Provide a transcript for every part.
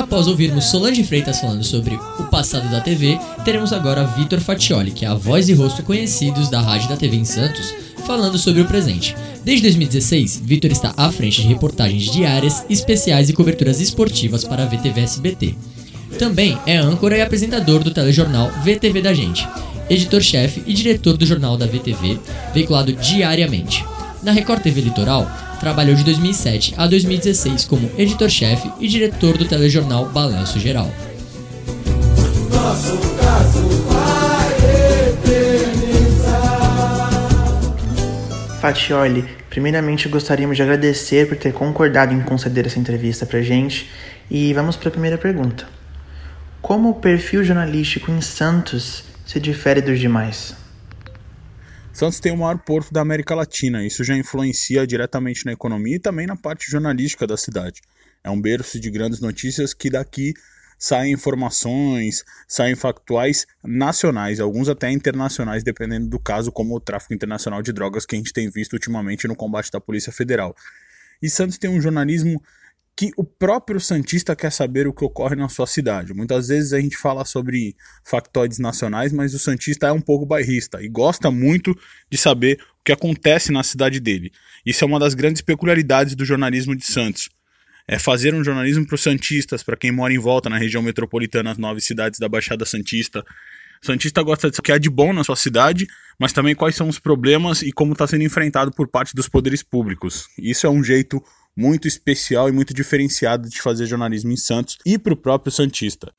Após ouvirmos Solange Freitas falando sobre o passado da TV, teremos agora Vitor Fatioli, que é a voz e rosto conhecidos da rádio da TV em Santos, falando sobre o presente. Desde 2016, Vitor está à frente de reportagens diárias, especiais e coberturas esportivas para a VTV SBT. Também é âncora e apresentador do telejornal VTV da Gente, editor-chefe e diretor do jornal da VTV, veiculado diariamente. Na Record TV Litoral, trabalhou de 2007 a 2016 como editor-chefe e diretor do telejornal Balanço Geral. Fatioli, primeiramente gostaríamos de agradecer por ter concordado em conceder essa entrevista pra gente e vamos para a primeira pergunta. Como o perfil jornalístico em Santos se difere dos demais? Santos tem o maior porto da América Latina, isso já influencia diretamente na economia e também na parte jornalística da cidade. É um berço de grandes notícias que daqui saem informações, saem factuais nacionais, alguns até internacionais, dependendo do caso, como o tráfico internacional de drogas que a gente tem visto ultimamente no combate da Polícia Federal. E Santos tem um jornalismo que o próprio Santista quer saber o que ocorre na sua cidade. Muitas vezes a gente fala sobre factoides nacionais, mas o Santista é um pouco bairrista e gosta muito de saber o que acontece na cidade dele. Isso é uma das grandes peculiaridades do jornalismo de Santos. É fazer um jornalismo para os Santistas, para quem mora em volta na região metropolitana, as nove cidades da Baixada Santista. O Santista gosta de saber o que há de bom na sua cidade, mas também quais são os problemas e como está sendo enfrentado por parte dos poderes públicos. Isso é um jeito muito especial e muito diferenciado de fazer jornalismo em Santos e para o próprio Santista.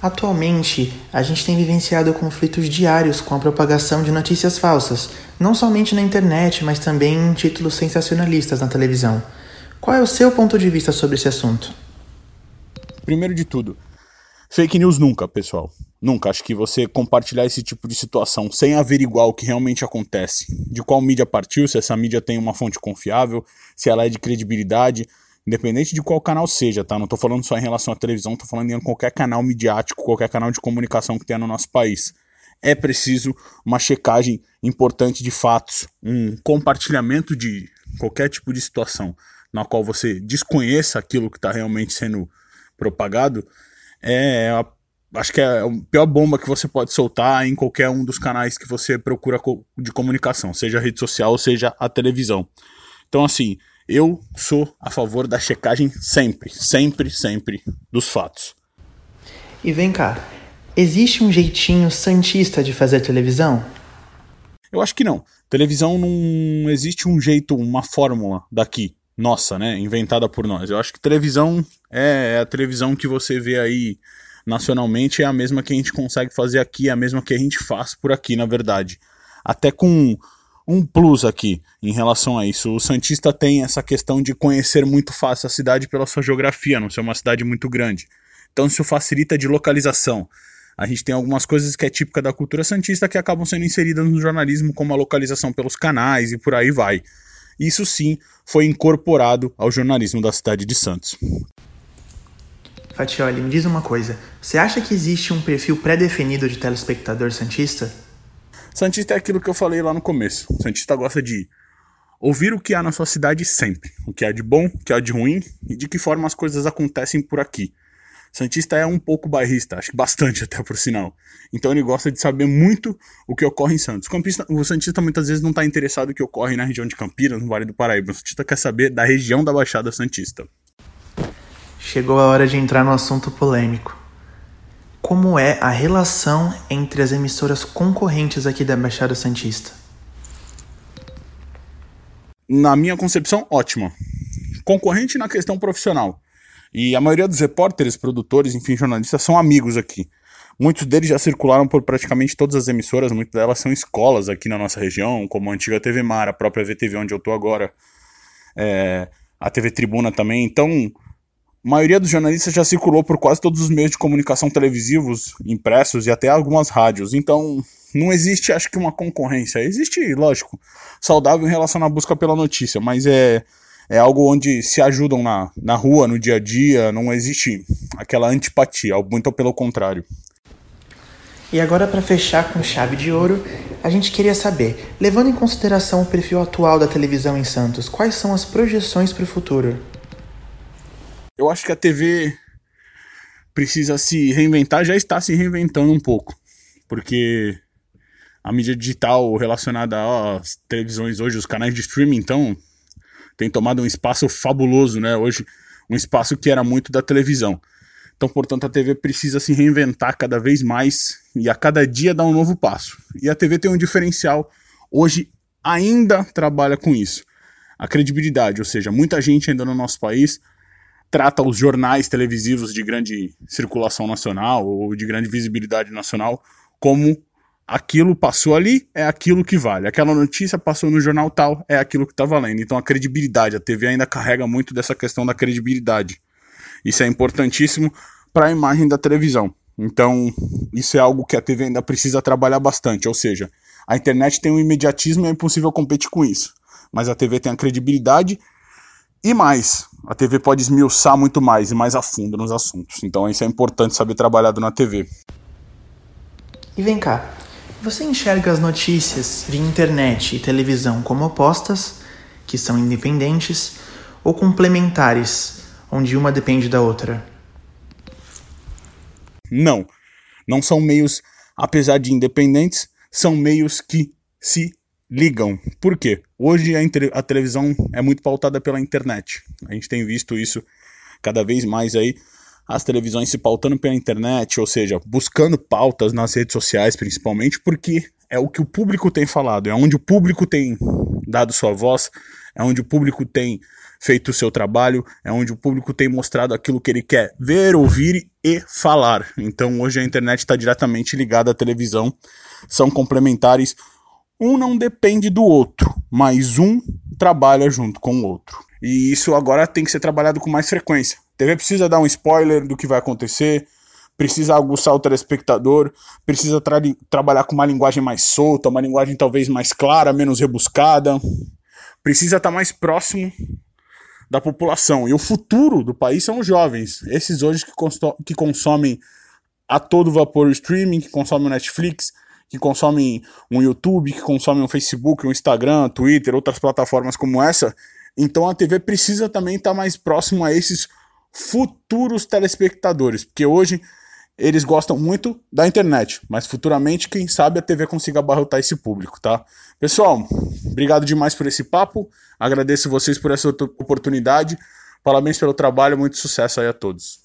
Atualmente, a gente tem vivenciado conflitos diários com a propagação de notícias falsas, não somente na internet, mas também em títulos sensacionalistas na televisão. Qual é o seu ponto de vista sobre esse assunto? Primeiro de tudo, fake news nunca, pessoal. Nunca. Acho que você compartilhar esse tipo de situação sem averiguar o que realmente acontece, de qual mídia partiu, se essa mídia tem uma fonte confiável, se ela é de credibilidade, independente de qual canal seja, tá? Não tô falando só em relação à televisão, tô falando em qualquer canal midiático, qualquer canal de comunicação que tenha no nosso país. É preciso uma checagem importante de fatos, um compartilhamento de qualquer tipo de situação na qual você desconheça aquilo que está realmente sendo propagado, é a acho que é a pior bomba que você pode soltar em qualquer um dos canais que você procura de comunicação, seja a rede social, seja a televisão. Então, assim, eu sou a favor da checagem sempre, sempre, sempre dos fatos. E vem cá, existe um jeitinho santista de fazer televisão? Eu acho que não. Televisão não existe um jeito, uma fórmula daqui, nossa, né? Inventada por nós. Eu acho que televisão é a televisão que você vê aí nacionalmente é a mesma que a gente consegue fazer aqui, é a mesma que a gente faz por aqui, na verdade. Até com um plus aqui em relação a isso. O Santista tem essa questão de conhecer muito fácil a cidade pela sua geografia, não ser uma cidade muito grande. Então isso facilita de localização. A gente tem algumas coisas que é típica da cultura santista que acabam sendo inseridas no jornalismo, como a localização pelos canais e por aí vai. Isso sim foi incorporado ao jornalismo da cidade de Santos. Fatioli, me diz uma coisa. Você acha que existe um perfil pré-definido de telespectador Santista? Santista é aquilo que eu falei lá no começo. Santista gosta de ouvir o que há na sua cidade sempre. O que há de bom, o que há de ruim e de que forma as coisas acontecem por aqui. Santista é um pouco bairrista, acho que bastante até por sinal. Então ele gosta de saber muito o que ocorre em Santos. O Santista muitas vezes não está interessado no que ocorre na região de Campinas, no Vale do Paraíba. O Santista quer saber da região da Baixada Santista. Chegou a hora de entrar no assunto polêmico. Como é a relação entre as emissoras concorrentes aqui da Baixada Santista? Na minha concepção, ótima. Concorrente na questão profissional. E a maioria dos repórteres, produtores, enfim, jornalistas são amigos aqui. Muitos deles já circularam por praticamente todas as emissoras, muitas delas são escolas aqui na nossa região, como a antiga TV Mar, a própria VTV, onde eu tô agora, é, a TV Tribuna também. Então, a maioria dos jornalistas já circulou por quase todos os meios de comunicação televisivos, impressos e até algumas rádios. Então, não existe, acho que, uma concorrência. Existe, lógico, saudável em relação à busca pela notícia, mas é, é algo onde se ajudam na, na rua, no dia a dia, não existe aquela antipatia, muito pelo contrário. E agora, para fechar com chave de ouro, a gente queria saber, levando em consideração o perfil atual da televisão em Santos, quais são as projeções para o futuro? Eu acho que a TV precisa se reinventar, já está se reinventando um pouco, porque a mídia digital relacionada às televisões hoje, os canais de streaming, então, tem tomado um espaço fabuloso, né? Hoje, um espaço que era muito da televisão. Então, portanto, a TV precisa se reinventar cada vez mais e a cada dia dar um novo passo. E a TV tem um diferencial, hoje ainda trabalha com isso. A credibilidade, ou seja, muita gente ainda no nosso país trata os jornais televisivos de grande circulação nacional ou de grande visibilidade nacional como aquilo passou ali, é aquilo que vale. Aquela notícia passou no jornal tal, é aquilo que está valendo. Então a credibilidade, a TV ainda carrega muito dessa questão da credibilidade. Isso é importantíssimo para a imagem da televisão. Então, isso é algo que a TV ainda precisa trabalhar bastante, ou seja, a internet tem um imediatismo e é impossível competir com isso. Mas a TV tem a credibilidade e mais. A TV pode esmiuçar muito mais e mais a fundo nos assuntos. Então, isso é importante saber trabalhado na TV. E vem cá, você enxerga as notícias via internet e televisão como opostas, que são independentes, ou complementares, onde uma depende da outra? Não. Não são meios, apesar de independentes, são meios que se ligam. Por quê? Hoje a, a, televisão é muito pautada pela internet. A gente tem visto isso cada vez mais aí as televisões se pautando pela internet, ou seja, buscando pautas nas redes sociais principalmente, porque é o que o público tem falado, é onde o público tem dado sua voz, é onde o público tem feito o seu trabalho, é onde o público tem mostrado aquilo que ele quer ver, ouvir e falar. Então hoje a internet está diretamente ligada à televisão, são complementares, um não depende do outro, mas um trabalha junto com o outro. E isso agora tem que ser trabalhado com mais frequência. A TV precisa dar um spoiler do que vai acontecer, precisa aguçar o telespectador, precisa tra trabalhar com uma linguagem mais solta, uma linguagem talvez mais clara, menos rebuscada. Precisa estar tá mais próximo da população. E o futuro do país são os jovens. Esses hoje que, que consomem a todo vapor o streaming, que consomem o Netflix, que consomem um YouTube, que consomem um Facebook, um Instagram, Twitter, outras plataformas como essa, então a TV precisa também estar tá mais próximo a esses futuros telespectadores, porque hoje eles gostam muito da internet, mas futuramente, quem sabe, a TV consiga abarrotar esse público, tá? Pessoal, obrigado demais por esse papo, agradeço vocês por essa oportunidade, parabéns pelo trabalho, muito sucesso aí a todos.